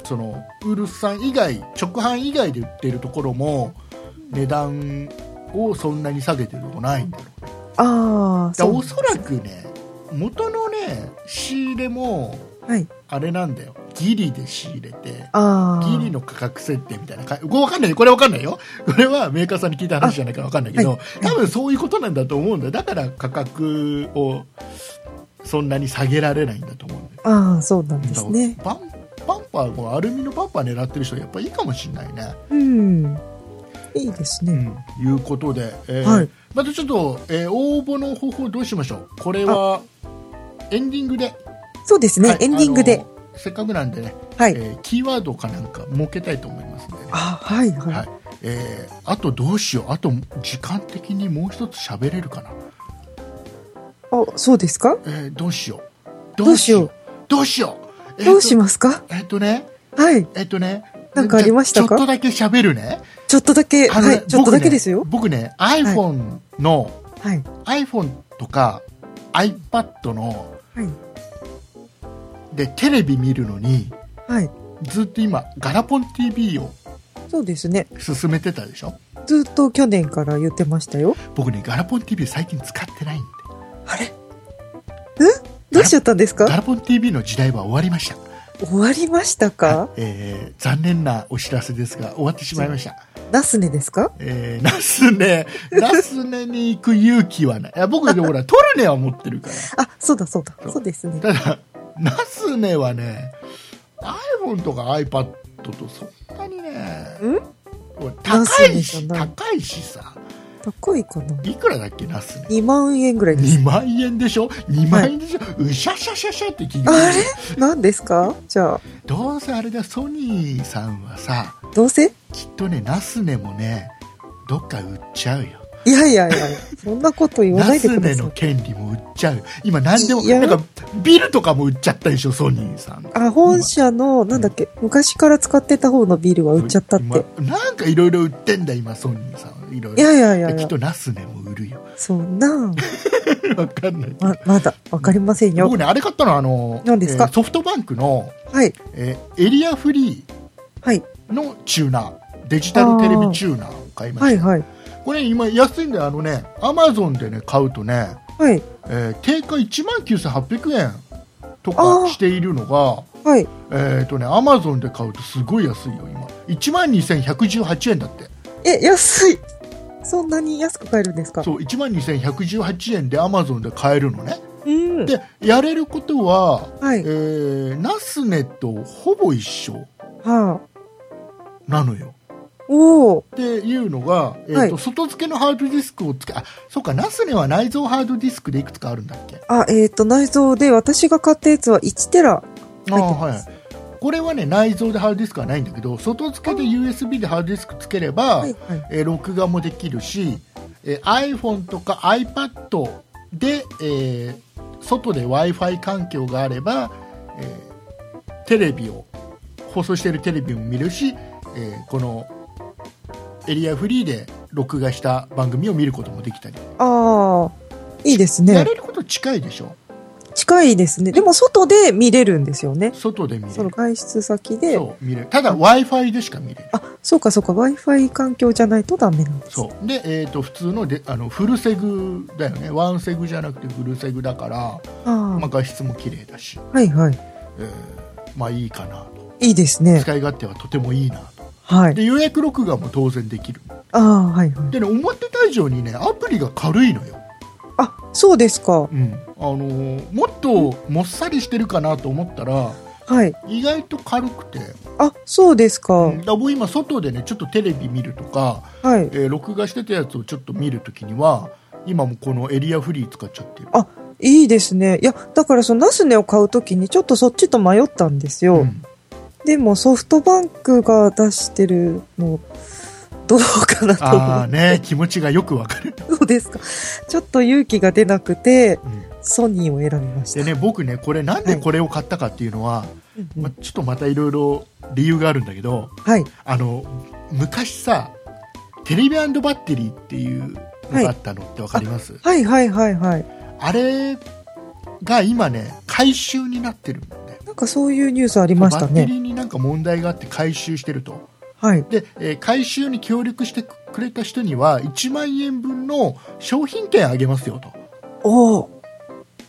そのウルフさん以外直販以外で売ってるところも値段をそんなに下げてるとこないんだろうね。ああ、おそらくね元のね仕入れもはい。あれなんだよ。ギリで仕入れて。ギリの価格設定みたいなかこれわかんないこれわかんないよ。これはメーカーさんに聞いた話じゃないからわかんないけど、はい。多分そういうことなんだと思うんだよ。だから価格をそんなに下げられないんだと思うああ、そうなんですね。バンバンパーこうアルミのバンパー狙ってる人はやっぱいいかもしれないね、うん。いいですね。うん、いうことで、えーはいまたちょっと、えー応募の方法どうしましょうこれはエンディングでそうですね、はいエンディングで。せっかくなんでね、はい。えーキーワードかなんか設けたいと思いますんでね。あ、はい、はい。はい。えーあとどうしよう。あと時間的にもう一つ喋れるかな。あ、そうですか？えーどうしよう。どうしよう。どうしよう。どうしまますか？えっとね、はい。えっとね。なんかありましたか？ちょっとだけ喋るね。ちょっとだけ、はい。ちょっとだけですよ。僕ね、iPhone の、はい。iPhone とか iPad のはい。でテレビ見るのにはい。ずっと今ガラポン TV をそうですね。進めてたでしょ？ずっと去年から言ってましたよ。僕ねガラポン TV 最近使ってないんであれ？え？どうしちゃったんですか？ガラポン TV の時代は終わりました、終わりましたか？えー残念なお知らせですが終わってしまいました。ナスネですか？えー、ナスネナスネに行く勇気はない。いや僕でほらトルネは持ってるから。あ、そうだそうだ。そう。ですね。ただナスネはね iPhone とか iPad とそんなにねん？高いし高いしさ高いかな。いくらだっけナス？ネ2万円ぐらいです。2万円でしょ？2万円でしょ、うしゃしゃしゃしゃって聞いてあれ？何ですか？じゃあ、どうせあれだソニーさんはさどうせきっとねナスネもねどっか売っちゃうよいやいやいや、そんなこと言わなナいでください。スネの。権利も売っちゃう。よ今何でもなんかビルとかも売っちゃったでしょソニーさん。あ、本社の、なんだっけ、昔から使ってた方のビールは売っちゃったって。今なんかいろいろ売ってんだ今ソニーさん。いろいいろやいやいやいや。きっと、ナスネも売るよ。そんな、わかんない。ま、まだ、わかりませんよ。僕。ねあれ買ったのあの何ですか？えーソフトバンクの、はい、えーエリアフリはい、ーのチューナー。デジタルテレビチューナーを買いました、はい、はい、これ今安いんであのねアマゾンでね買うとね、はい、えー定価1万9800円とかしているのがはい。えっ、とねアマゾンで買うとすごい安いよ今。1万2118円だって。え、安い。そんなに安く買えるんですか？そう1万2118円でアマゾンで買えるのね。うん。でやれることは、はい。えーナスネとほぼ一緒はあ。なのよおお。っていうのが、えーとはい外付けのハードディスクをつけあそうかナスネは内蔵ハードディスクでいくつかあるんだっけ？あ、えっ、と、内蔵で私が買ったやつは1テラ入ってます。これはね内蔵でハードディスクはないんだけど外付けで USB でハードディスクつければ、はい、はい。えー録画もできるし、えー iPhone とか iPad で、えー外で w i f i 環境があれば、えーテレビを放送しているテレビも見るし、えーこのエリアフリーで録画した番組を見ることもできたり、ああ、いいですやね。れること近いでしょ？近いですね。でも外で見れるんですよね。外で見れるその外出先で。そう見れるただ w i f i でしか見れるあ、そうかそうか。Wi-Fi 環境じゃないとダメなんです。そうで、えー、と普通のであのフルセグだよねワンセグじゃなくてフルセグだから、ああ、まあ、画質も綺麗だし、はいはい。えーまあいいかなといいですね。使い勝手はとてもいいなとはい。で予約録画も当然できるああ、はいはい。でね思ってた以上にねアプリが軽いのよ、あ、そうですか。うんあのーもっともっさりしてるかなと思ったらはい。意外と軽くて、あ、そうですか。うんだ僕今外でねちょっとテレビ見るとか、はい。えー録画してたやつをちょっと見るときには今もこのエリアフリー使っちゃってるあ、いいですね。いや、だからそのナスネを買うときにちょっとそっちと迷ったんですよ。うんでもソフトバンクが出してるの、どうかなと思ああ。ね気持ちがよくわかる、そうですか。ちょっと勇気が出なくて、うんソニーを選びました。でね僕ねこれなんでこれを買ったかっていうのは、うんうんまあ、ちょっとまたいろいろ理由があるんだけどはい。あの昔さテレビバッテリーっていうのがあったのってわかります、はいはいはいはい。あれが今ね回収になってるんなんかそういうニュースありましたね。バッテリーになんか問題があって回収してるとはい。で、えー回収に協力してくれた人には1万円分の商品券あげますよとおー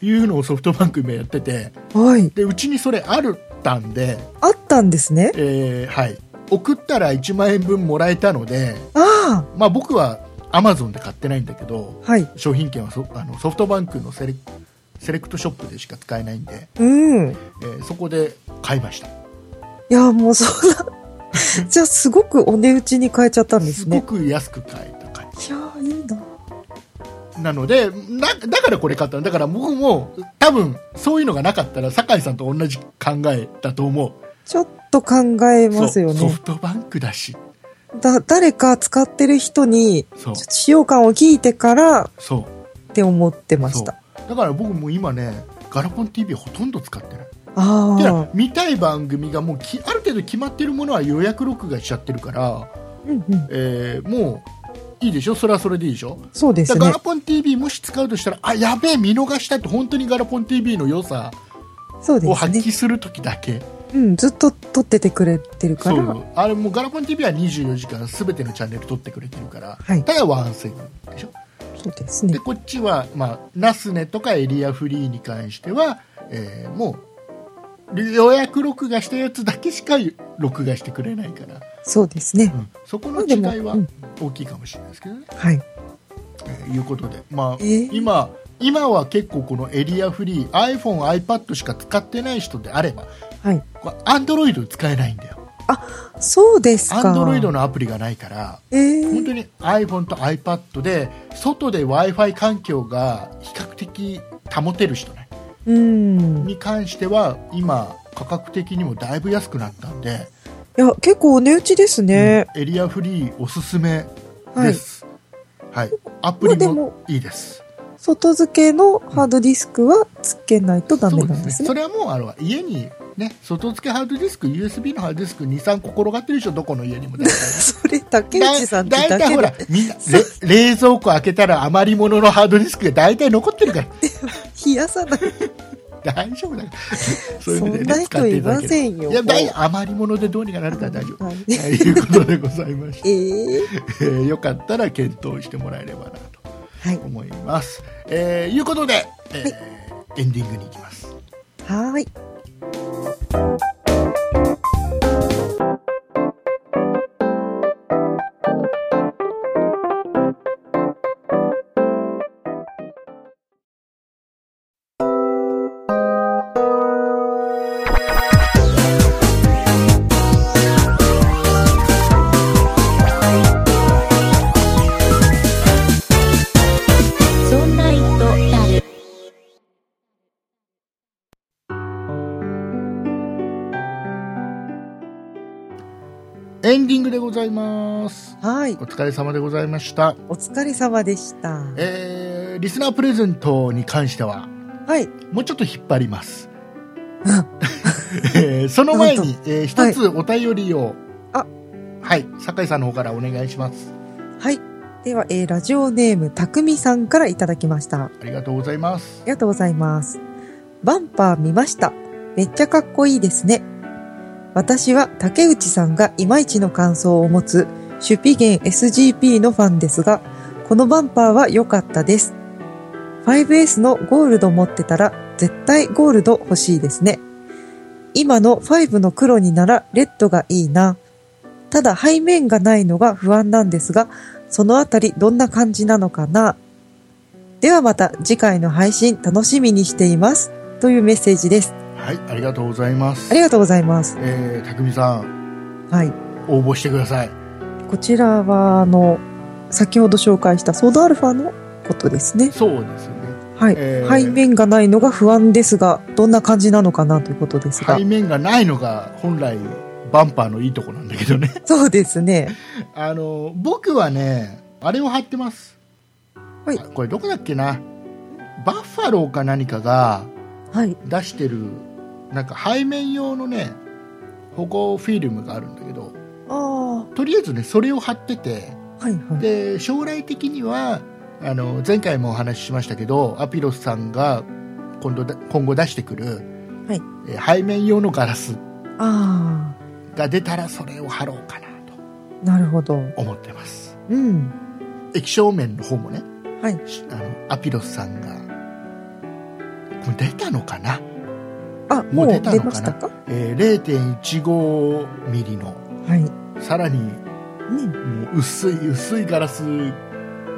いうのをソフトバンク今やっててはい。でうちにそれあるったんで、あったんですね。えーはい、送ったら1万円分もらえたので、あまあ、僕はアマゾンで買ってないんだけどあ。はい。商品券はソあのソフトバンクのセレセレクトショップでしか使えないんで、うん。いえーそこで買いましたや、もうそんな、じゃあすごくお値打ちに変えちゃったんですすごね。く安く買えた感じいやー、いいな。なのでなだからこれ買ったのだから僕も多分そういうのがなかったら酒井さんと同じ考えだと思うちょっと考えますよねソフ。トバンクだしだ、誰か使ってる人に、使用感を聞いてからって思ってました。だから僕も今ねガラポン TV ほとんど使ってないあ。見たい番組がもうきある程度決まってるものは予約録画しちゃってるから、うんうん。えーもういいでしょ？それはそれでいいでしょ？そうですねガラ。ポン TV もし使うとしたらあやべえ見逃したって本当にガラポン TV の良さを発揮。する時だけ、うん、ずっと撮っててくれてるから。そうあれもうガラポン TV は24時間全てのチャンネル撮ってくれてるから、はいただワンセグでしょ？そうですねで。こっちは、まあ、ナスネとかエリアフリーに関しては、えーもう予約録画したやつだけしか録画してくれないから、そうですねう。んそこの違いは大きいかもしれないですけどね。はい。えーいうことで、まあえー今今は結構このエリアフリー iPhone、iPad しか使ってない人であればはい。これ Android 使えないんだよそうですか。Android のアプリがないからえー。本当に iPhone と iPad で外で w i f i 環境が比較的保てる人ね。うん。いに関しては今価格的にもだいぶ安くなったんで、や、結構お値打ちですね。エリアフリーおすすめです、はい。アプリもいいです。外付けのハードディスクはつけないとダメそうなんですね。ですね。それはもうあの家にね外付けハードディスク USB のハードディスク23個転がってるでしょどこの家にも それ、竹内さんってだいたいほらみんなれ冷蔵庫開けたら余り物のハードディスクが大体残ってるから冷やさない。大丈夫だよそういうそ意味で、ね、んな人いませんよ。いや大余り物でどうにかなるから大丈夫はい ということでございまして、えー？えーよかったら検討してもらえればなとはい。思います。えーいうことで、えーエンディングに行きます。はーい。そエンディングでございます。はい。お疲れ様でございました。お疲れ様でした。えーリスナープレゼントに関しては、はい。もうちょっと引っ張ります。えーその前に、えー一つお便りを、あはい、酒井さんの方からお願いします。はい。では、えーラジオネーム、たくみさんからいただきました。あありがとうございます。りがとうございます。バンパー見ました。めっちゃかっこいいですね。私は竹内さんがいまいちの感想を持つシュピゲン SGP のファンですが、このバンパーは良かったです。5S のゴールド持ってたら絶対ゴールド欲しいですね。今の5の黒にならレッドがいいな。ただ背面がないのが不安なんですが、そのあたりどんな感じなのかな。ではまた次回の配信楽しみにしています。というメッセージです。はい、ありがとうございます。ありがとうございます。えー、たくみさん、はい。応募してください。こちらは、あの、先ほど紹介したソードアルファのことですね。そうですよね。はい。えー背面がないのが不安ですが、どんな感じなのかなということですが背。面がないのが本来バンパーのいいとこなんだけどね。そうですね。あの、僕はね、あれを貼ってます。はいあこれどこだっけな。バッファローか何かがはい。出してる、なんか背面用のね、保護フィルムがあるんだけど、あとりあえずね、それを貼ってて、あ、はいはい。で、将来的には、あの、前回もお話ししましたけど、アピロスさんが今度だ、今後出してくる、はいえー背面用のガラスあが出たらそれを貼ろうかなあ、なるほど。と思ってます。うん。液晶面の方もね、はい。しあの、アピロスさんが、これ出たのかなあ、もう出出たのかな？えー0.15ミリの、はい。さらにうん。もう薄い薄いガラス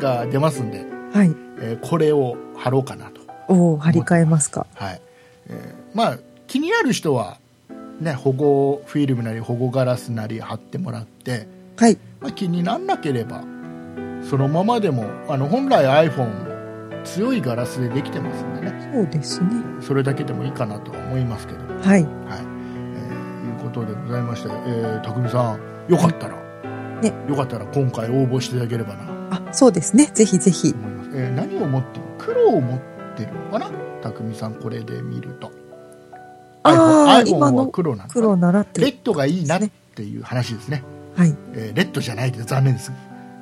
が出ますんで、はい。えーこれを貼ろうかなと。おお張り替えますか。はい。えーまあ、気になる人は、ね、保護フィルムなり保護ガラスなり貼ってもらって、はい。まあ、気にならなければ、そのままでも、あの、本来 iPhone 強いガラスでできてますんでね。そうですね。それだけでもいいかなとは思いますけどはい、はい。えーいうことでございまして、えー、匠さんよかったら、ね。よかったら今回応募していただければな。あ、そうですね。ぜひぜひ。と。思います、えー何を持ってる？黒を持ってるのかな？匠さんこれで見ると。あー iPhone, 今 iPhone のは黒なのかな黒習ってレッドがいいなっていう話ですね。はい。えーレッドじゃないです。残念です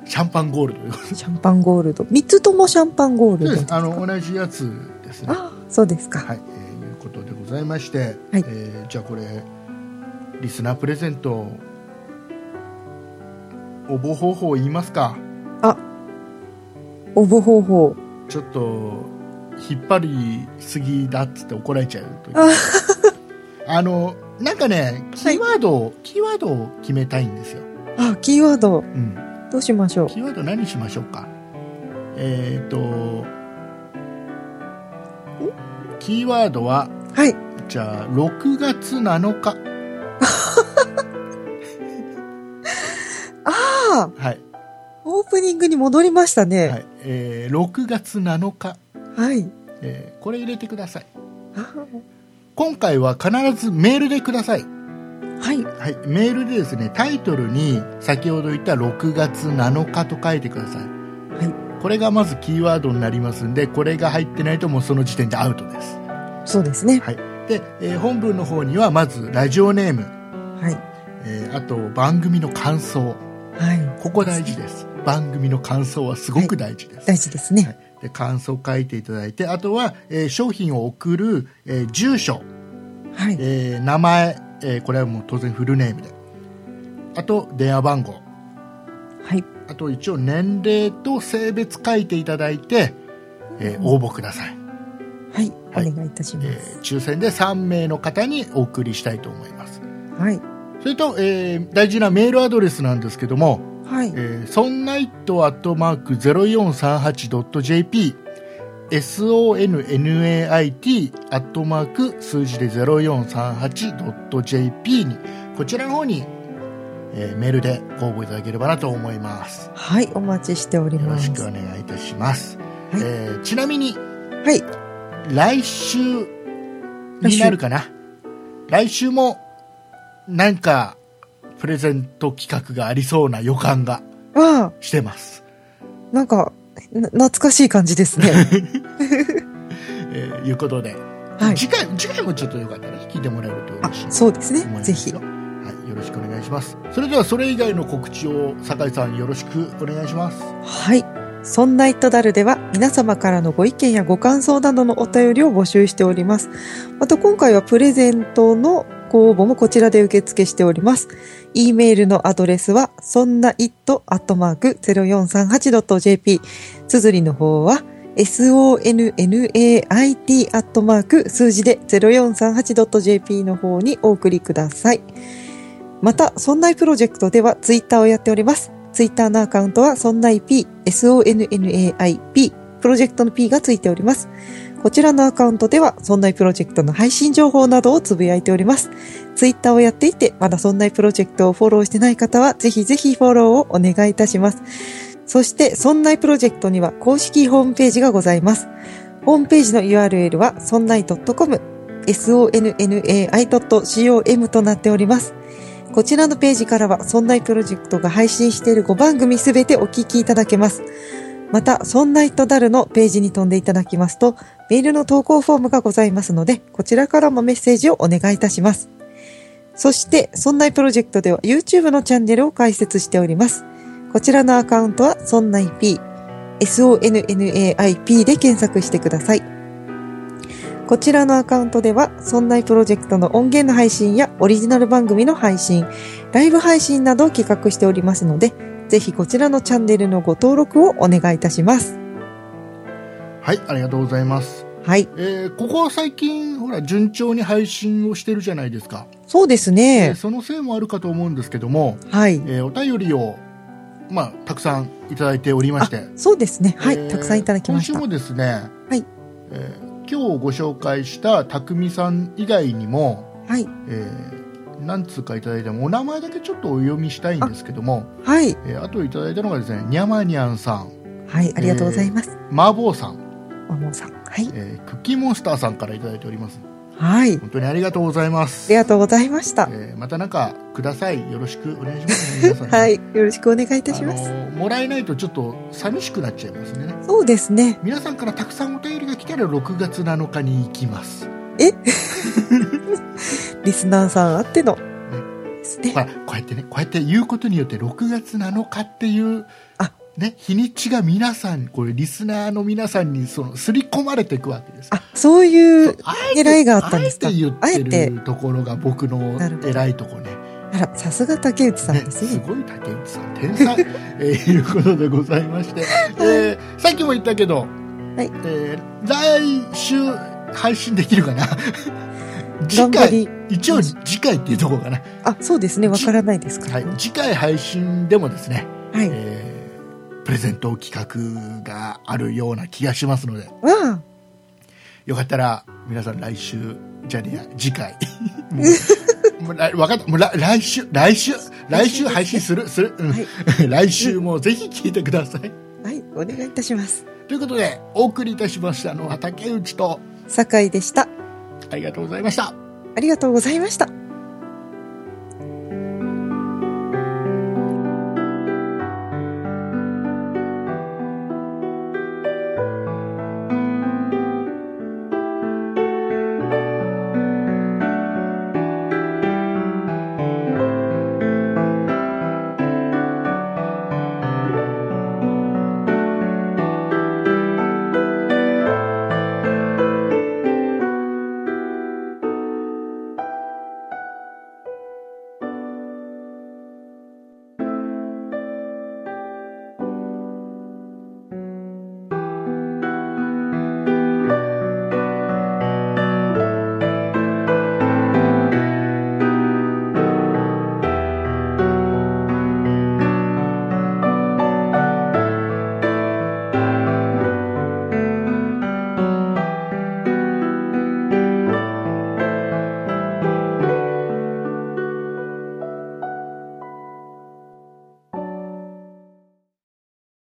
シャンパンゴールド。シャンパンゴールド。三つともシャンパンゴールド。あの同じやつですね。あ、そうですか。はい、えーいうことでございまして、はい。えーじゃあこれリスナープレゼント応募方法言いますか。応募方法。ちょっと引っ張りすぎだっつって怒られちゃうというああのなんかねキーワードを、キーワードを決めたいんですよ、あ、キーワード。うん、どうしましょう？キーワード何しましょうか？えっ、とキーワードははい。じゃあ6月7日。ああ、はい、オープニングに戻りましたはね。い。えー6月7日、はい。えーこれ入れてください。あ今回は必ずメールでください、はい。はい、メールでですねタイトルに先ほど言った6月7日と書いてください、はい。これがまずキーワードになりますんでこれが入ってないともうその時点でアウトです、そうですね。はいでえー本文の方にはまずラジオネーム、はい。えーあと番組の感想はい。ここ大事です番組の感想はすごく大事です、大事ですね。はいで感想を書いていただいてあとは、えー商品を送る、えー住所、はい。えー名前、えーこれはもう当然フルネームであと電話番号はい。あと一応年齢と性別書いていただいて、えー応募ください、はい。おはい願いいたしまえす。ー抽選で3名の方にお送りしたいと思いますはい。それと、えー大事なメールアドレスなんですけどもはい。えー、ソンナイトアットマーク 0438.jp sonnait アットマーク数字で 0438.jp にこちらの方に、えーメールでご応募いただければなと思いますはい。お待ちしておりよろます。しくお願いいたします、はいえーちなみにはい。来週になるかな？来週もなんかプレゼント企画がありそうな予感がしてますなんか、な懐かしい感じですね。えーいうことで、はい。次回次回もちょっとよかったら聞いてもらえるとあ嬉しい、なそうですねぜひ。はい、よろしくお願いしますそれではそれ以外の告知を酒井さんよろしくお願いしますはい。そんなイットダルでは皆様からのご意見やご感想などのお便りを募集しております。また今回はプレゼントのご応募もこちらで受付しております。e メールのアドレスは、そんな it.0438.jp。綴りの方は、sonnait アットマーク数字で 0438.jp の方にお送りください。また、そんないプロジェクトではツイッターをやっております。ツイッターのアカウントは、そんない P、SONNAIP、プロジェクトの P がついております。こちらのアカウントでは、そんないプロジェクトの配信情報などをつぶやいております。ツイッターをやっていて、まだそんないプロジェクトをフォローしてない方は、ぜひぜひフォローをお願いいたします。そして、そんないプロジェクトには公式ホームページがございます。ホームページの URL は、そんない .com、sonnai.com となっております。こちらのページからは、そんないプロジェクトが配信している5番組すべてお聞きいただけます。また、そんないとダルのページに飛んでいただきますと、メールの投稿フォームがございますので、こちらからもメッセージをお願いいたします。そして、そんないプロジェクトでは YouTube のチャンネルを開設しております。こちらのアカウントは、そんない P、SONNAIP で検索してください。こちらのアカウントでは、そんないプロジェクトの音源の配信やオリジナル番組の配信、ライブ配信などを企画しておりますので、ぜひこちらのチャンネルのご登録をお願いいたします。はいありがとうございます、はい。えーここ最近ほら順調に配信をしてるじゃないですか、そうですえーね。そのせいもあるかと思うんですけども、はい。えーお便りをまあたくさんいただいておりましてそうですね。はい。えーたくさんいただきました今週。もですね、はいえー今日ご紹介した匠さん以外にも、はい。えー、何通かいただいてもお名前だけちょっとお読みしたいんですけどもはい。えーあといただいたのがですねにゃまにゃんさんはい。ありがとうございます。マーボーさんマモさん。はい。えークッキーモンスターさんからいただいておりますはい。あ本当にありがとうございますりがとうございました。えーまたなんかくださいよろしくお願いしますね皆さんねはい。よろしくお願いいたします。あのーもらえないとちょっと寂しくなっちゃいますねそうですね。皆さんからたくさんお便りが来たら6月7日に行きます リスナーさんあっての。ですね。ほ。らこうやってねこうやって言うことによって6月7日っていうあ。ね、日にちが皆さんこれリスナーの皆さんにその刷り込まれていくわけですあ、そういう狙いがあったんですか？あえて言ってるところが僕の偉いとこね。あら、さすが竹内さんねですね。すごい竹内さん天才、えーいうことでございまして、えーさっきも言ったけど、はい。えー来週配信できるかな？次回り。一応次回っていうところかな、あ、そうですね。わからないですからね。、はい次回配信でもですね、はい。えープレゼント企画があるような気がしますのでわよかったら皆さん来週じゃねえや次回 もうもう来わかったもう来来週来週来週配信するする、うんはい 来週もぜひ聞いてくださいあ。はい。お願いいたします。ということでお送りいたしましたのは竹内と酒井でした。ありがとうございましたありがとうございました。